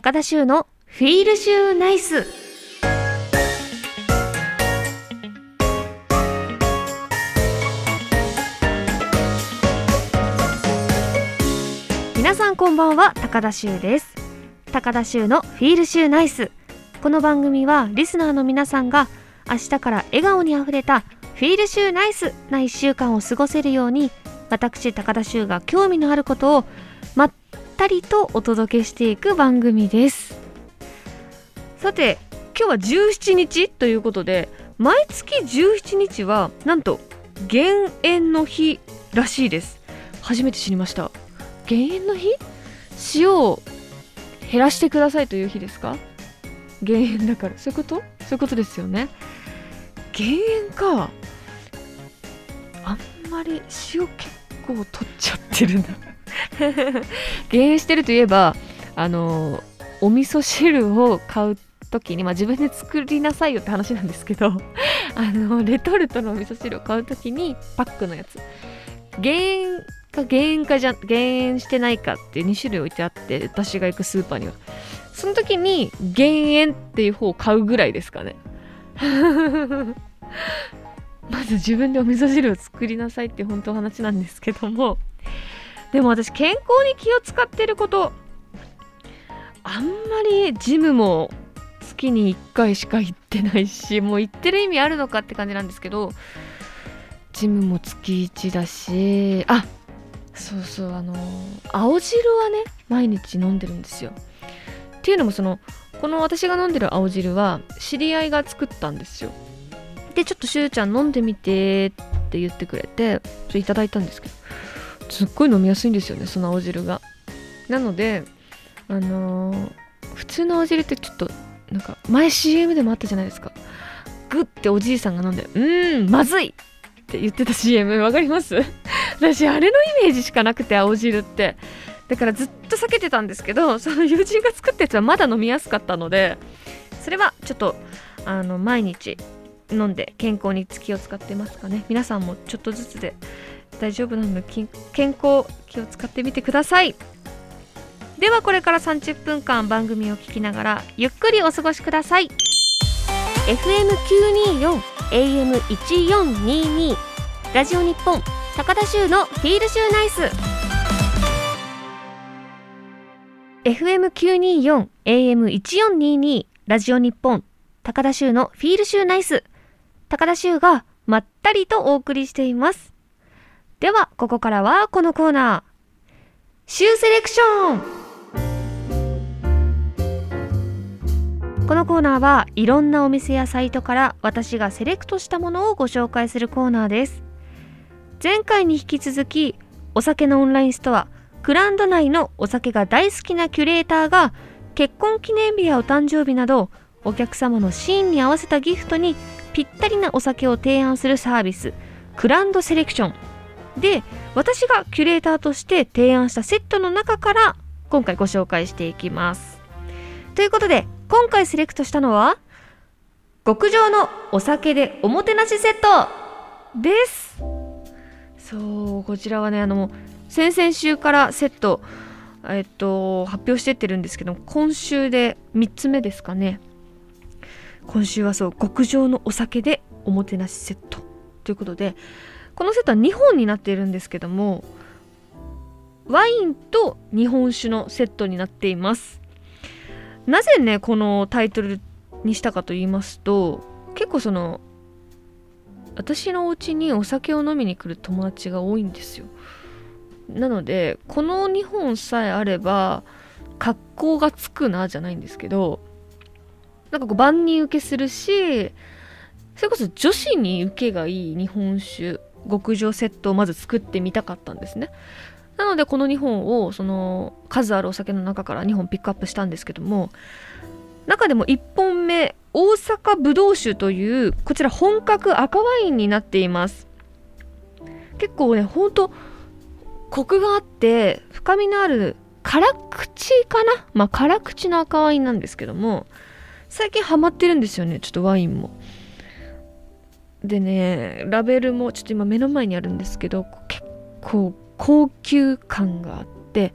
高田修のフィールシューナイス。皆さんこんばんは高田修です。高田修のフィールシューナイス。この番組はリスナーの皆さんが明日から笑顔にあふれたフィールシューナイスな1週間を過ごせるように私高田修が興味のあることをったりとお届けしていく番組です。さて今日は17日ということで毎月17日はなんと減塩の日らしいです。初めて知りました。減塩の日？塩を減らしてくださいという日ですか？減塩だから。そういうこと？そういうことですよね。減塩か。あんまり塩結構取っちゃってるな。減塩してるといえばあのお味噌汁を買う時に、まあ、自分で作りなさいよって話なんですけど あのレトルトのお味噌汁を買う時にパックのやつ。減塩か減塩かじゃ減塩してないかって2種類置いてあって私が行くスーパーには。その時に減塩っていう方を買うぐらいですかね。まず自分でお味噌汁を作りなさいって本当話なんですけどもでも私健康に気を使ってることあんまりジムも月に1回しか行ってないしもう行ってる意味あるのかって感じなんですけどジムも月1だしあそうそうあの青汁はね毎日飲んでるんですよ。っていうのもそのこの私が飲んでる青汁は知り合いが作ったんですよ。でちょっとしゅうちゃん飲んでみてって言ってくれてちょいただいたんですけどすっごい飲みやすいんですよねその青汁が。なのであのー、普通の青汁ってちょっとなんか前 CM でもあったじゃないですか。グッておじいさんが飲んで「うーんまずい!」って言ってた CM わかります？私あれのイメージしかなくて青汁って。だからずっと避けてたんですけどその友人が作ったやつはまだ飲みやすかったのでそれはちょっとあの毎日飲んで健康に気を使ってますかね。皆さんもちょっとずつで大丈夫なの？で健康気を使ってみてください。ではこれから30分間番組を聞きながらゆっくりお過ごしください。FM924 AM1422 ラジオ日本高田州のフィールシューナイス FM924 AM1422 ラジオ日本高田州のフィールシューナイス。高田州がまったりとお送りしていますではここからはこのコーナー。シューセレクション。このコーナーはいろんなお店やサイトから私がセレクトしたものをご紹介するコーナーです。前回に引き続きお酒のオンラインストアクランド内のお酒が大好きなキュレーターが結婚記念日やお誕生日などお客様のシーンに合わせたギフトにぴったりなお酒を提案するサービスクランドセレクション。で私がキュレーターとして提案したセットの中から今回ご紹介していきます。ということで今回セレクトしたのは極上のお酒でおもてなしセットです。そうこちらはねあの先々週からセットえっと発表してってるんですけど今週で3つ目ですかね。今週はそう極上のお酒でおもてなしセット。ということでこのセットは2本になっているんですけどもワインと日本酒のセットになっています。なぜねこのタイトルにしたかと言いますと結構その私のお家にお酒を飲みに来る友達が多いんですよ。なのでこの2本さえあれば格好がつくなじゃないんですけどなんかこう万人受けするしそれこそ女子に受けがいい日本酒極上セットをまず作ってみたかったんですね。なのでこの2本をその数あるお酒の中から2本ピックアップしたんですけども中でも1本目大阪ぶどう酒というこちら本格赤ワインになっています。結構ねほんとコクがあって深みのある辛口かな？まあ辛口の赤ワインなんですけども最近ハマってるんですよねちょっとワインも。でねラベルもちょっと今目の前にあるんですけど結構高級感があって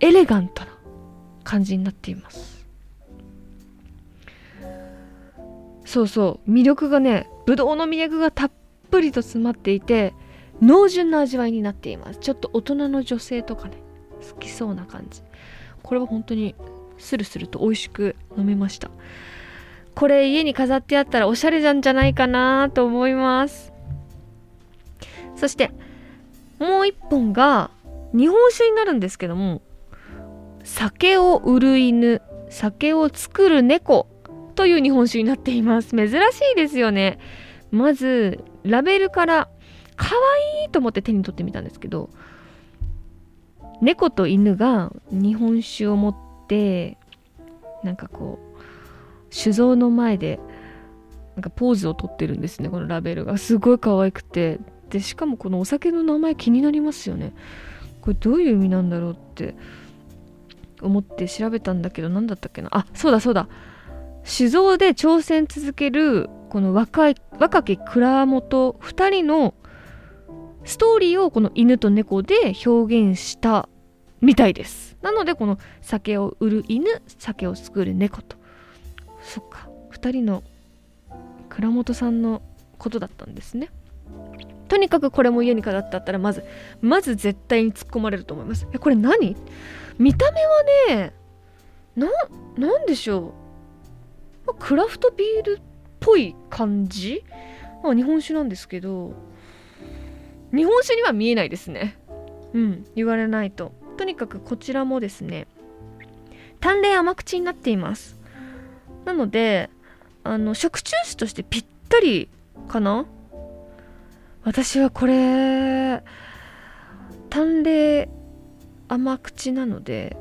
エレガントな感じになっています。そうそう魅力がねぶどうの魅力がたっぷりと詰まっていて濃純な味わいになっています。ちょっと大人の女性とかね好きそうな感じ。これは本当にスルスルと美味しく飲めました。これ家に飾ってあったらおしゃれなんじゃないかなと思います。そしてもう一本が日本酒になるんですけども酒を売る犬酒を作る猫という日本酒になっています。珍しいですよね。まずラベルから可愛いと思って手に取ってみたんですけど猫と犬が日本酒を持ってなんかこう酒造の前でなんかポーズをとってるんですねこのラベルが。すごい可愛くて。でしかもこのお酒の名前気になりますよね。これどういう意味なんだろうって思って調べたんだけど何だったっけな。あそうだそうだ。酒造で挑戦続けるこの若い若き蔵元2人のストーリーをこの犬と猫で表現したみたいです。なのでこの酒を売る犬酒を作る猫と。そっか。2人の蔵元さんのことだったんですね。とにかくこれも家に飾ってあったらまずまず絶対に突っ込まれると思います。えこれ何？見た目はねななんでしょう。クラフトビールっぽい感じ、まあ、日本酒なんですけど日本酒には見えないですね。うん言われないと。とにかくこちらもですね淡麗甘口になっています。なのであの食中酒としてぴったりかな？私はこれ淡麗甘口なので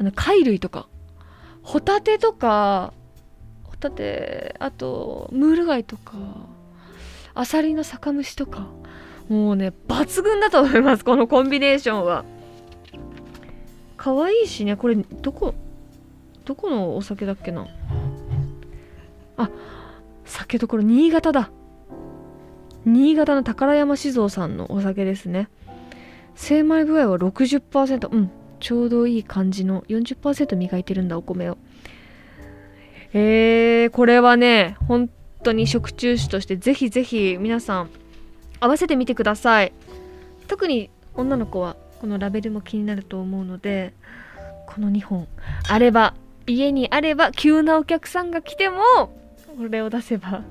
あの貝類とかホタテとかホタテあとムール貝とかアサリの酒蒸しとかもうね抜群だと思いますこのコンビネーションは。可愛いしねこれどこどこのお酒だっけな？あ酒どころ新潟だ。新潟の宝山酒造さんのお酒ですね。精米具合は60%うんちょうどいい感じの40%磨いてるんだお米を。えー、これはね本当に食中酒としてぜひぜひ皆さん合わせてみてください。特に女の子はこのラベルも気になると思うのでこの2本。あれば家にあれば急なお客さんが来てもれを出せば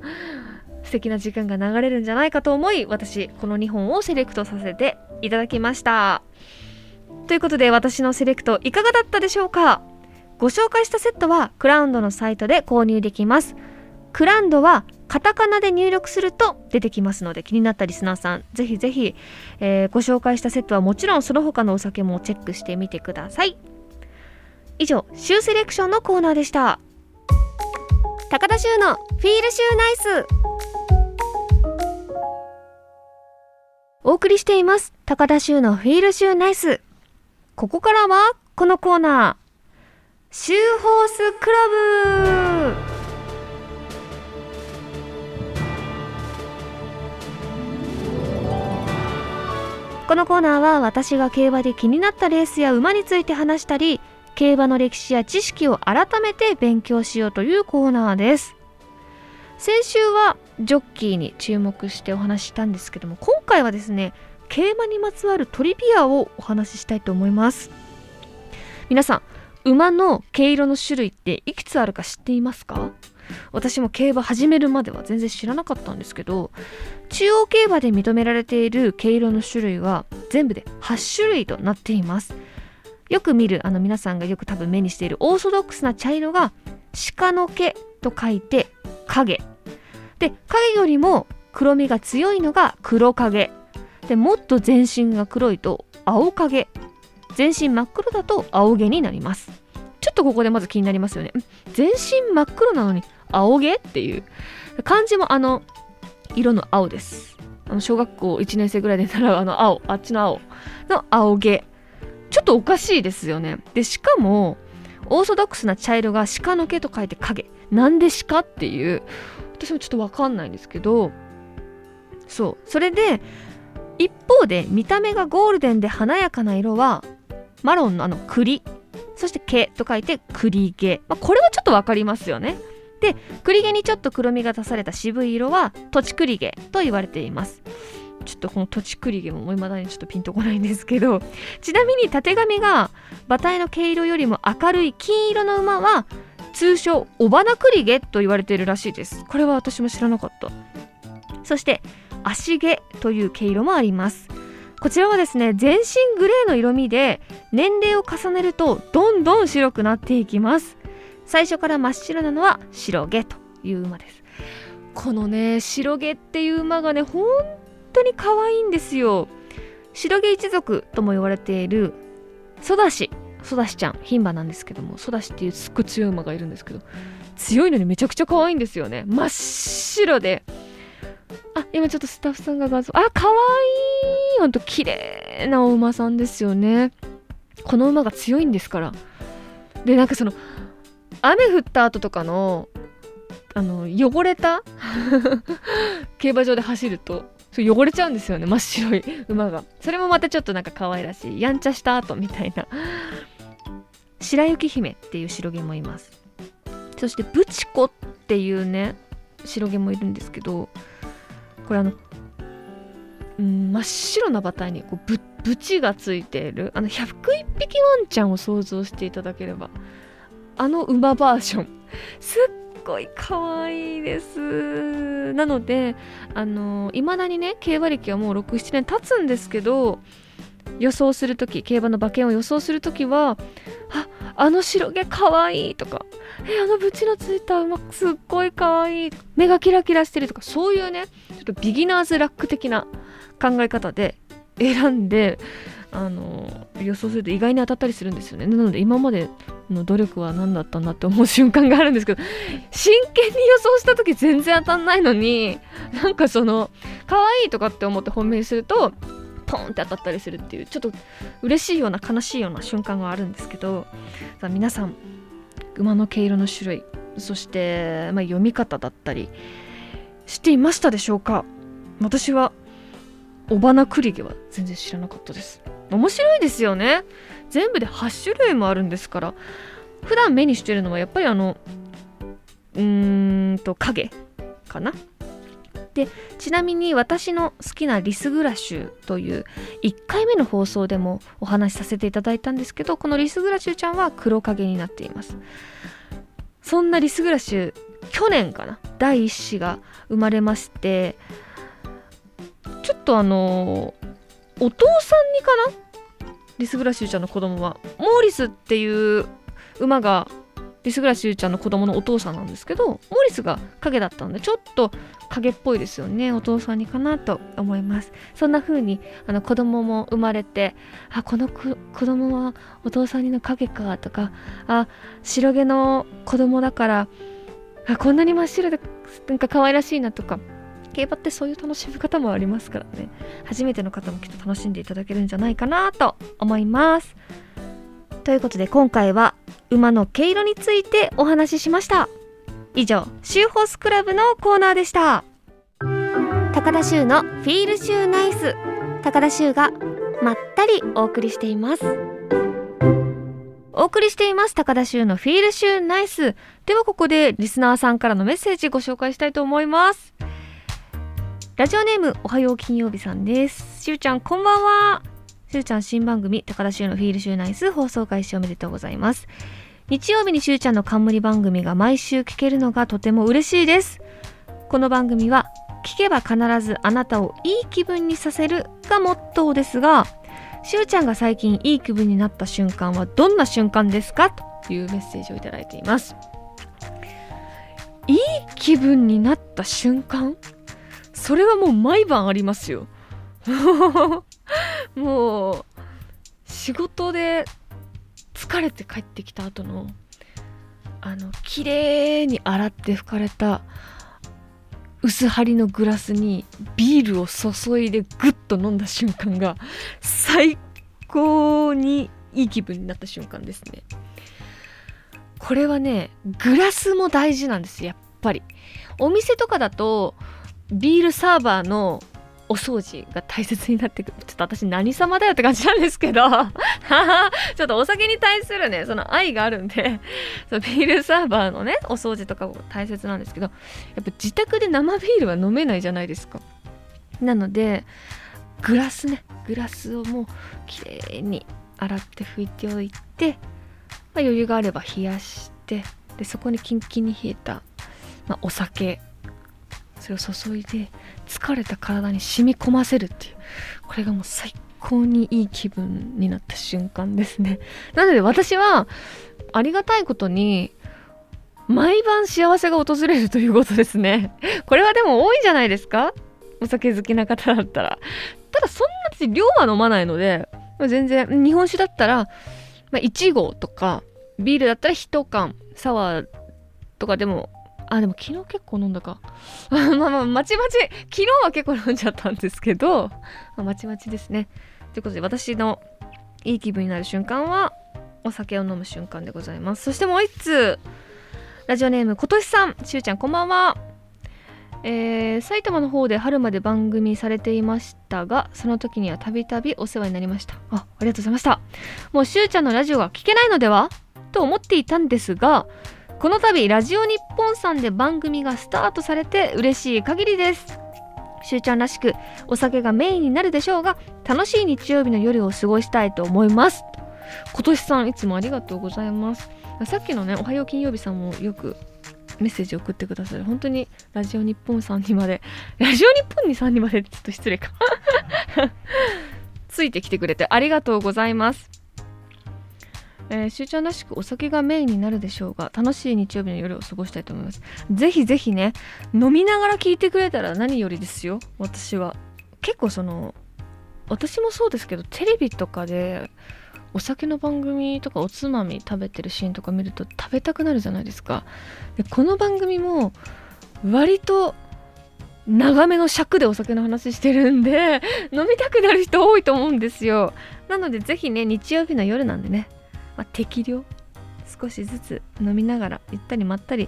素敵な時間が流れるんじゃないかと思い私この2本をセレクトさせていただきました。ということで私のセレクトいかがだったでしょうか？ご紹介したセットはクラウンドのサイトで購入できます。クラウンドはカタカナで入力すると出てきますので気になったリスナーさんぜひぜひ、えー、ご紹介したセットはもちろんその他のお酒もチェックしてみてください。以上シューセレクションのコーナーでした。高田修のフィールシューナイス。お送りしています。高田修のフィールシューナイス。ここからはこのコーナー。シューホースクラブ。このコーナーは私が競馬で気になったレースや馬について話したり競馬の歴史や知識を改めて勉強しようというコーナーです。先週はジョッキーに注目してお話ししたんですけども今回はですね競馬にまつわるトリビアをお話ししたいと思います。皆さん馬の毛色の種類っていくつあるか知っていますか？私も競馬始めるまでは全然知らなかったんですけど中央競馬で認められている毛色の種類は全部で8種類となっています。よく見るあの皆さんがよく多分目にしているオーソドックスな茶色が鹿の毛と書いて影。で影よりも黒みが強いのが黒影。でもっと全身が黒いと青影。全身真っ黒だと青毛になります。ちょっとここでまず気になりますよね。全身真っ黒なのに青毛っていう。漢字もあの色の青です。あの小学校1年生ぐらいで習うあの青あっちの青の青毛。ちょっとおかしいですよね。でしかもオーソドックスな茶色が鹿の毛と書いて影。なんで鹿っていう？私もちょっとわかんないんですけど。そう。それで一方で見た目がゴールデンで華やかな色はマロンのあの栗。そして毛と書いて栗毛、まあ、これはちょっと分かりますよね。で栗毛にちょっと黒みが出された渋い色は土地栗毛と言われています。ちょっとこの土地栗毛も未だにちょっとピンとこないんですけどちなみにたてがみが馬体の毛色よりも明るい金色の馬は通称尾花栗毛と言われているらしいです。これは私も知らなかった。そして足毛という毛色もあります。こちらはですね全身グレーの色味で年齢を重ねるとどんどん白くなっていきます。最初から真っ白なのは白毛という馬です。このね白毛っていう馬がね本当に可愛いんですよ。白毛一族とも言われているソダシソダシちゃん牝馬なんですけどもソダシっていうすっごい強い馬がいるんですけど強いのにめちゃくちゃ可愛いんですよね。真っ白で。あ今ちょっとスタッフさんが画像あ可愛いほんと綺麗なお馬さんですよね。この馬が強いんですから。でなんかその雨降った後とかのあの汚れた 競馬場で走るとそう汚れちゃうんですよね真っ白い 馬が。それもまたちょっとなんか可愛らしい。やんちゃした後みたいな。白雪姫っていう白毛もいます。そしてブチコっていうね白毛もいるんですけどこれあの、うん、真っ白な馬体にこうぶブチがついているあの101匹ワンちゃんを想像していただければあの馬バージョン。すっごい可愛いです。なのであのいまだにね競馬歴はもう67年経つんですけど予想する時競馬の馬券を予想する時はああの白毛かわいいとかえあのブチのついた馬すっごいかわいい目がキラキラしてるとかそういうねちょっとビギナーズラック的な考え方で選んであの予想すると意外に当たったりするんですよね。なので今までの努力は何だったんだって思う瞬間があるんですけど真剣に予想した時全然当たんないのになんかその可愛いとかって思って本命にするとポンって当たったりするっていうちょっと嬉しいような悲しいような瞬間があるんですけどさ皆さん馬の毛色の種類そして、まあ、読み方だったり知っていましたでしょうか？私は尾花栗毛は全然知らなかったです。面白いですよね。全部で8種類もあるんですから。普段目にしてるのはやっぱりあのうーんと影かな。でちなみに私の好きなリスグラシュという1回目の放送でもお話しさせていただいたんですけどこのリスグラシュちゃんは黒影になっています。そんなリスグラシュ去年かな。第1子が生まれましてちょっとあのお父さんにかな？リスグラシューちゃんの子供は。モーリスっていう馬がリスグラシューちゃんの子供のお父さんなんですけどモーリスが影だったのでちょっと影っぽいですよね。お父さんにかなと思います。そんな風にあの子供も生まれてあこの子供はお父さんにの影かとかあ白毛の子供だからあこんなに真っ白でなんか可愛らしいなとか競馬ってそういう楽しみ方もありますからね。初めての方もきっと楽しんでいただけるんじゃないかなと思います。ということで今回は馬の毛色についてお話ししました。以上シューホースクラブのコーナーでした。高田修のフィールシューナイス。高田修がまったりお送りしています。お送りしています高田修のフィールシューナイス。ではここでリスナーさんからのメッセージご紹介したいと思います。ラジオネームおはよう金曜日さんです。しゅうちゃんこんばんは。しゅうちゃん新番組高田修のフィールシューナイス放送開始おめでとうございます。日曜日にしゅうちゃんの冠番組が毎週聞けるのがとても嬉しいです。この番組は聞けば必ずあなたをいい気分にさせるがモットーですがしゅうちゃんが最近いい気分になった瞬間はどんな瞬間ですか？というメッセージをいただいています。いい気分になった瞬間？それはもう毎晩ありますよ。もう仕事で疲れて帰ってきた後のあの綺麗に洗って拭かれた薄張りのグラスにビールを注いでグッと飲んだ瞬間が最高にいい気分になった瞬間ですね。これはねグラスも大事なんですやっぱり。お店とかだとビールサーバーのお掃除が大切になってくる。ちょっと私何様だよって感じなんですけど。ちょっとお酒に対するねその愛があるんで。そのビールサーバーのねお掃除とかも大切なんですけど。やっぱ自宅で生ビールは飲めないじゃないですか。なのでグラスね。グラスをもうきれいに洗って拭いておいて、まあ、余裕があれば冷やしてでそこにキンキンに冷えた、まあ、お酒それを注いで疲れた体に染み込ませるっていう。これがもう最高にいい気分になった瞬間ですね。なので私はありがたいことに毎晩幸せが訪れるということですね。これはでも多いんじゃないですか。お酒好きな方だったら。ただそんな私量は飲まないので全然日本酒だったら、まあ、1合とかビールだったら1缶サワーとかでもあでも昨日結構飲んだか。まあまあまちまち。昨日は結構飲んじゃったんですけど、まあ、まちまちですね。ということで私のいい気分になる瞬間はお酒を飲む瞬間でございます。そしてもう一通ラジオネームことしさん。しゅうちゃんこんばんは。えー、埼玉の方で春まで番組されていましたがその時にはたびたびお世話になりました。あありがとうございました。もうしゅうちゃんのラジオが聞けないのでは？と思っていたんですがこの度ラジオ日本さんで番組がスタートされて嬉しい限りです。しゅうちゃんらしくお酒がメインになるでしょうが楽しい日曜日の夜を過ごしたいと思います。今年さんいつもありがとうございます。さっきのねおはよう金曜日さんもよくメッセージ送ってくださる。本当にラジオ日本さんにまで ラジオ日本にさんにまでちょっと失礼か。ついてきてくれてありがとうございます。えー、しゅうちゃんらしくお酒がメインになるでしょうが楽しい日曜日の夜を過ごしたいと思います。ぜひぜひね飲みながら聞いてくれたら何よりですよ私は。結構その私もそうですけどテレビとかでお酒の番組とかおつまみ食べてるシーンとか見ると食べたくなるじゃないですか。でこの番組も割と長めの尺でお酒の話してるんで飲みたくなる人多いと思うんですよ。なのでぜひね日曜日の夜なんでね、まあ、適量少しずつ飲みながらゆったりまったり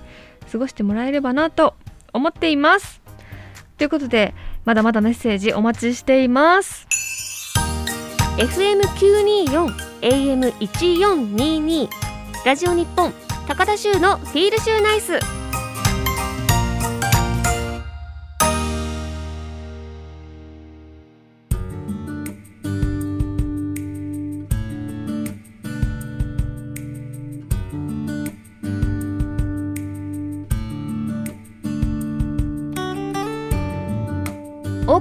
過ごしてもらえればなと思っています。ということでまだまだメッセージお待ちしています。FM924 AM1422 ラジオ日本高田州のフィールシューナイス。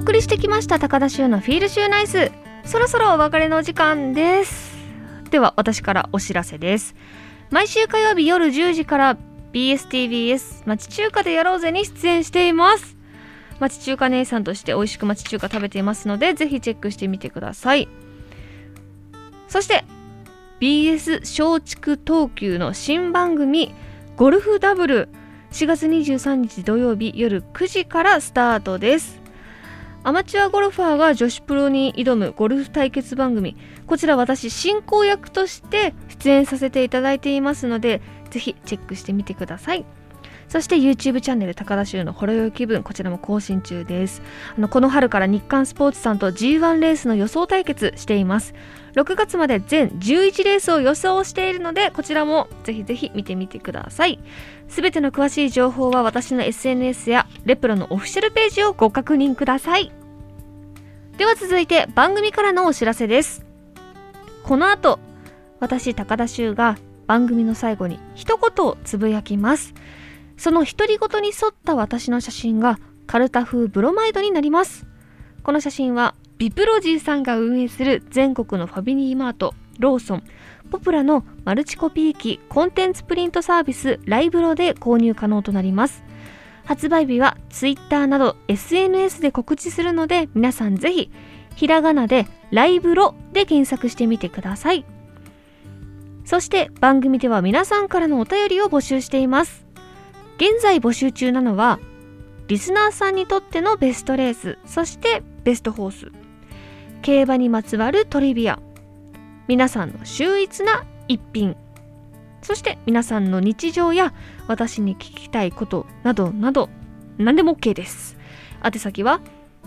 送りしてきました高田州のフィールシューナイス。そろそろお別れの時間です。では私からお知らせです。毎週火曜日夜10時から BSTBS 町中華でやろうぜに出演しています。町中華姉さんとして美味しく町中華食べていますのでぜひチェックしてみてください。そして BS 松竹東急の新番組ゴルフダブル4月23日土曜日夜9時からスタートです。アマチュアゴルファーが女子プロに挑むゴルフ対決番組。こちら私進行役として出演させていただいていますのでぜひチェックしてみてください。そして YouTube チャンネル高田衆のほろ酔い気分こちらも更新中です。あのこの春から日刊スポーツさんと G1 レースの予想対決しています。6月まで全11レースを予想しているのでこちらもぜひぜひ見てみてください。すべての詳しい情報は私の SNS やレプロのオフィシャルページをご確認ください。では続いて番組からのお知らせです。この後私高田修が番組の最後に一言をつぶやきます。その独り言に沿った私の写真がカルタ風ブロマイドになります。この写真はビプロジーさんが運営する全国のファビリーマートローソン。ポプラのマルチコピー機コンテンツプリントサービスライブロで購入可能となります。発売日は Twitter など SNS で告知するので皆さんぜひひらがなでライブロで検索してみてください。そして番組では皆さんからのお便りを募集しています。現在募集中なのはリスナーさんにとってのベストレースそしてベストホース。競馬にまつわるトリビア。皆さんの秀逸な一品。そして皆さんの日常や私に聞きたいことなどなど何でも OK です。宛先は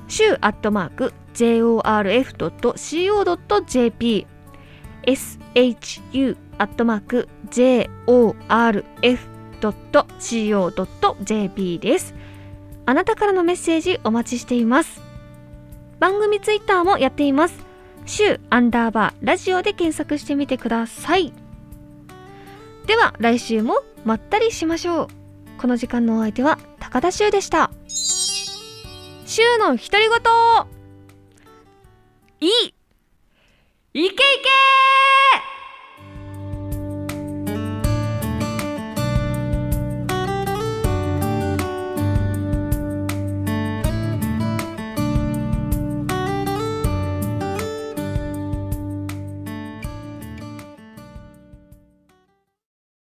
週アットマーク jorf.co.jp shu アットマーク jorf.co.jp です。あなたからのメッセージお待ちしています。番組ツイッターもやっています。週アンダーバーラジオで検索してみてください。では来週もまったりしましょう。この時間のお相手は高田修でした。週の独り言。いい。いけいけ